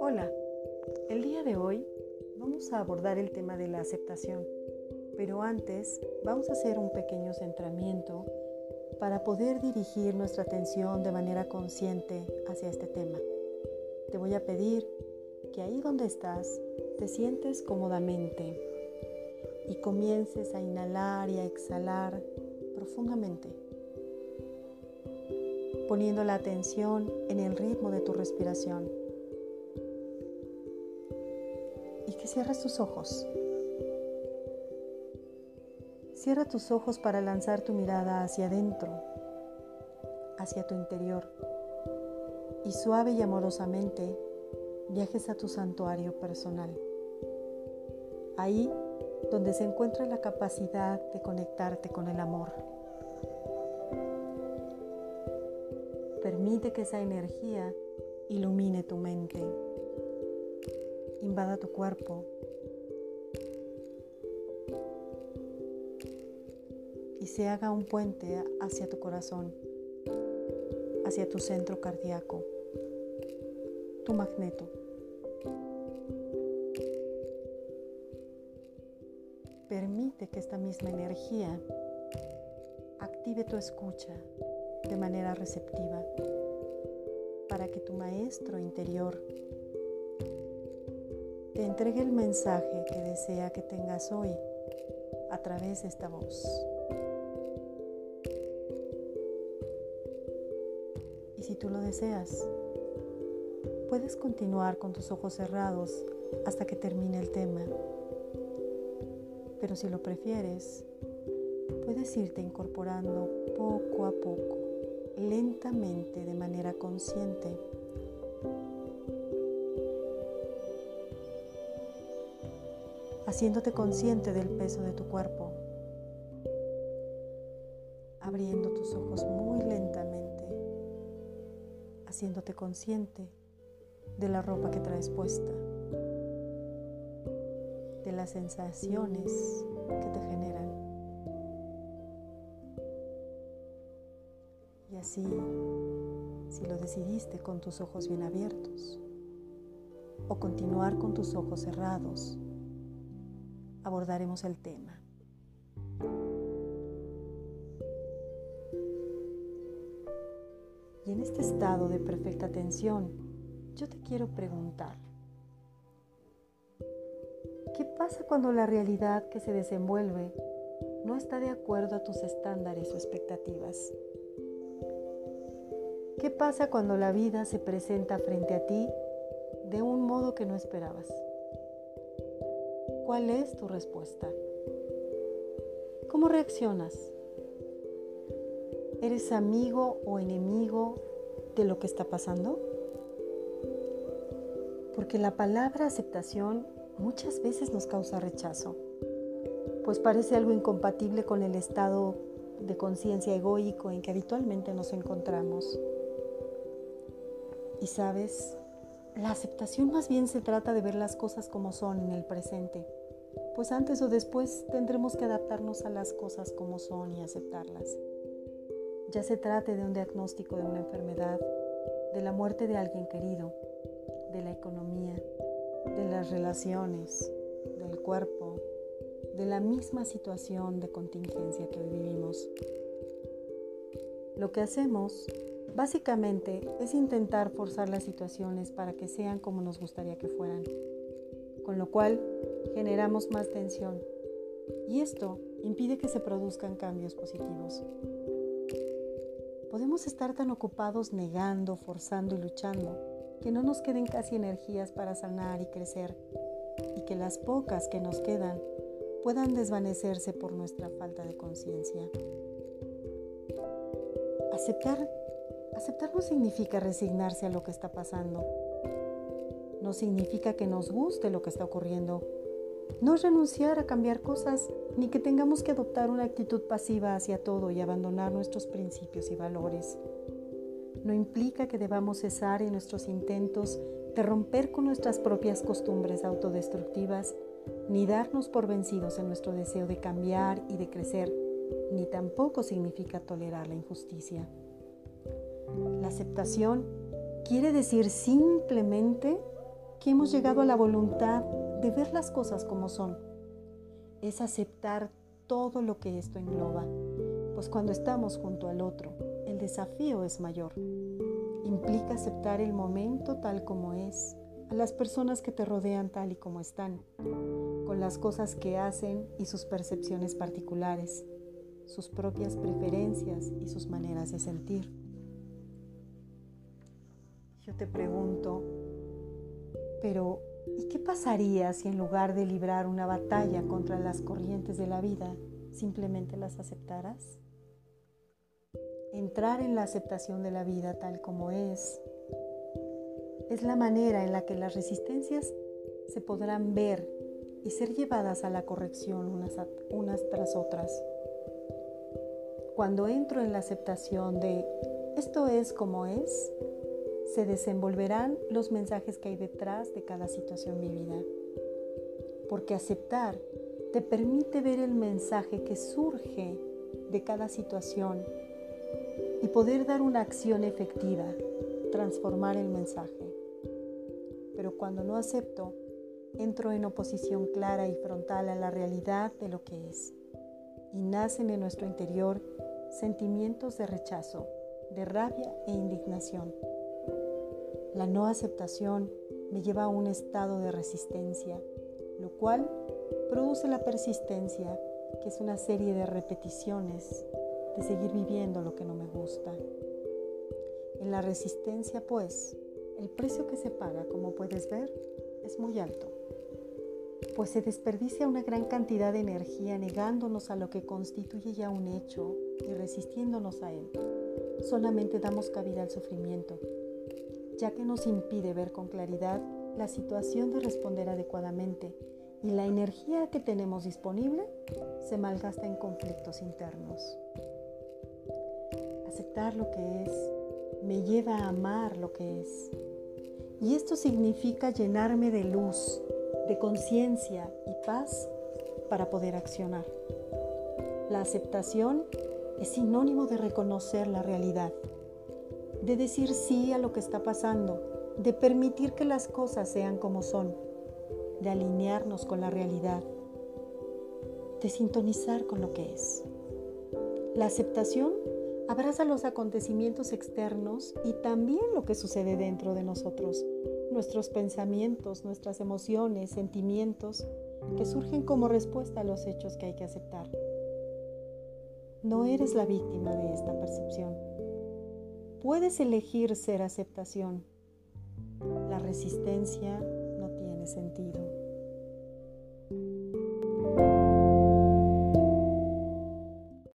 Hola, el día de hoy vamos a abordar el tema de la aceptación, pero antes vamos a hacer un pequeño centramiento para poder dirigir nuestra atención de manera consciente hacia este tema. Te voy a pedir que ahí donde estás te sientes cómodamente y comiences a inhalar y a exhalar profundamente, poniendo la atención en el ritmo de tu respiración. Y que cierres tus ojos. Cierra tus ojos para lanzar tu mirada hacia adentro, hacia tu interior, y suave y amorosamente viajes a tu santuario personal. Ahí donde se encuentra la capacidad de conectarte con el amor. Permite que esa energía ilumine tu mente, invada tu cuerpo y se haga un puente hacia tu corazón, hacia tu centro cardíaco, tu magneto. Permite que esta misma energía active tu escucha de manera receptiva para que tu maestro interior te entregue el mensaje que desea que tengas hoy a través de esta voz. Y si tú lo deseas, puedes continuar con tus ojos cerrados hasta que termine el tema. Pero si lo prefieres, puedes irte incorporando poco a poco, lentamente, de manera consciente. Haciéndote consciente del peso de tu cuerpo, abriendo tus ojos muy lentamente, haciéndote consciente de la ropa que traes puesta de las sensaciones que te generan. Así, si lo decidiste con tus ojos bien abiertos o continuar con tus ojos cerrados, abordaremos el tema. Y en este estado de perfecta atención, yo te quiero preguntar, ¿Qué pasa cuando la realidad que se desenvuelve no está de acuerdo a tus estándares o expectativas? ¿Qué pasa cuando la vida se presenta frente a ti de un modo que no esperabas? ¿Cuál es tu respuesta? ¿Cómo reaccionas? ¿Eres amigo o enemigo de lo que está pasando? Porque la palabra aceptación muchas veces nos causa rechazo, pues parece algo incompatible con el estado de conciencia egoico en que habitualmente nos encontramos. Y sabes, la aceptación más bien se trata de ver las cosas como son en el presente, pues antes o después tendremos que adaptarnos a las cosas como son y aceptarlas. Ya se trate de un diagnóstico de una enfermedad, de la muerte de alguien querido, de la economía, de las relaciones, del cuerpo, de la misma situación de contingencia que hoy vivimos. Lo que hacemos básicamente es intentar forzar las situaciones para que sean como nos gustaría que fueran, con lo cual generamos más tensión y esto impide que se produzcan cambios positivos. Podemos estar tan ocupados negando, forzando y luchando que no nos queden casi energías para sanar y crecer y que las pocas que nos quedan puedan desvanecerse por nuestra falta de conciencia. Aceptar, aceptar no significa resignarse a lo que está pasando. No significa que nos guste lo que está ocurriendo. No es renunciar a cambiar cosas ni que tengamos que adoptar una actitud pasiva hacia todo y abandonar nuestros principios y valores no implica que debamos cesar en nuestros intentos de romper con nuestras propias costumbres autodestructivas, ni darnos por vencidos en nuestro deseo de cambiar y de crecer, ni tampoco significa tolerar la injusticia. La aceptación quiere decir simplemente que hemos llegado a la voluntad de ver las cosas como son. Es aceptar todo lo que esto engloba, pues cuando estamos junto al otro, el desafío es mayor. Implica aceptar el momento tal como es, a las personas que te rodean tal y como están, con las cosas que hacen y sus percepciones particulares, sus propias preferencias y sus maneras de sentir. Te pregunto, pero ¿y qué pasaría si en lugar de librar una batalla contra las corrientes de la vida, simplemente las aceptaras? Entrar en la aceptación de la vida tal como es es la manera en la que las resistencias se podrán ver y ser llevadas a la corrección unas tras otras. Cuando entro en la aceptación de esto es como es, se desenvolverán los mensajes que hay detrás de cada situación vivida. Porque aceptar te permite ver el mensaje que surge de cada situación y poder dar una acción efectiva, transformar el mensaje. Pero cuando no acepto, entro en oposición clara y frontal a la realidad de lo que es. Y nacen en nuestro interior sentimientos de rechazo, de rabia e indignación. La no aceptación me lleva a un estado de resistencia, lo cual produce la persistencia, que es una serie de repeticiones de seguir viviendo lo que no me gusta. En la resistencia, pues, el precio que se paga, como puedes ver, es muy alto, pues se desperdicia una gran cantidad de energía negándonos a lo que constituye ya un hecho y resistiéndonos a él. Solamente damos cabida al sufrimiento, ya que nos impide ver con claridad la situación de responder adecuadamente y la energía que tenemos disponible se malgasta en conflictos internos. Aceptar lo que es me lleva a amar lo que es. Y esto significa llenarme de luz, de conciencia y paz para poder accionar. La aceptación es sinónimo de reconocer la realidad, de decir sí a lo que está pasando, de permitir que las cosas sean como son, de alinearnos con la realidad, de sintonizar con lo que es. La aceptación abraza los acontecimientos externos y también lo que sucede dentro de nosotros, nuestros pensamientos, nuestras emociones, sentimientos que surgen como respuesta a los hechos que hay que aceptar. No eres la víctima de esta percepción. Puedes elegir ser aceptación. La resistencia no tiene sentido.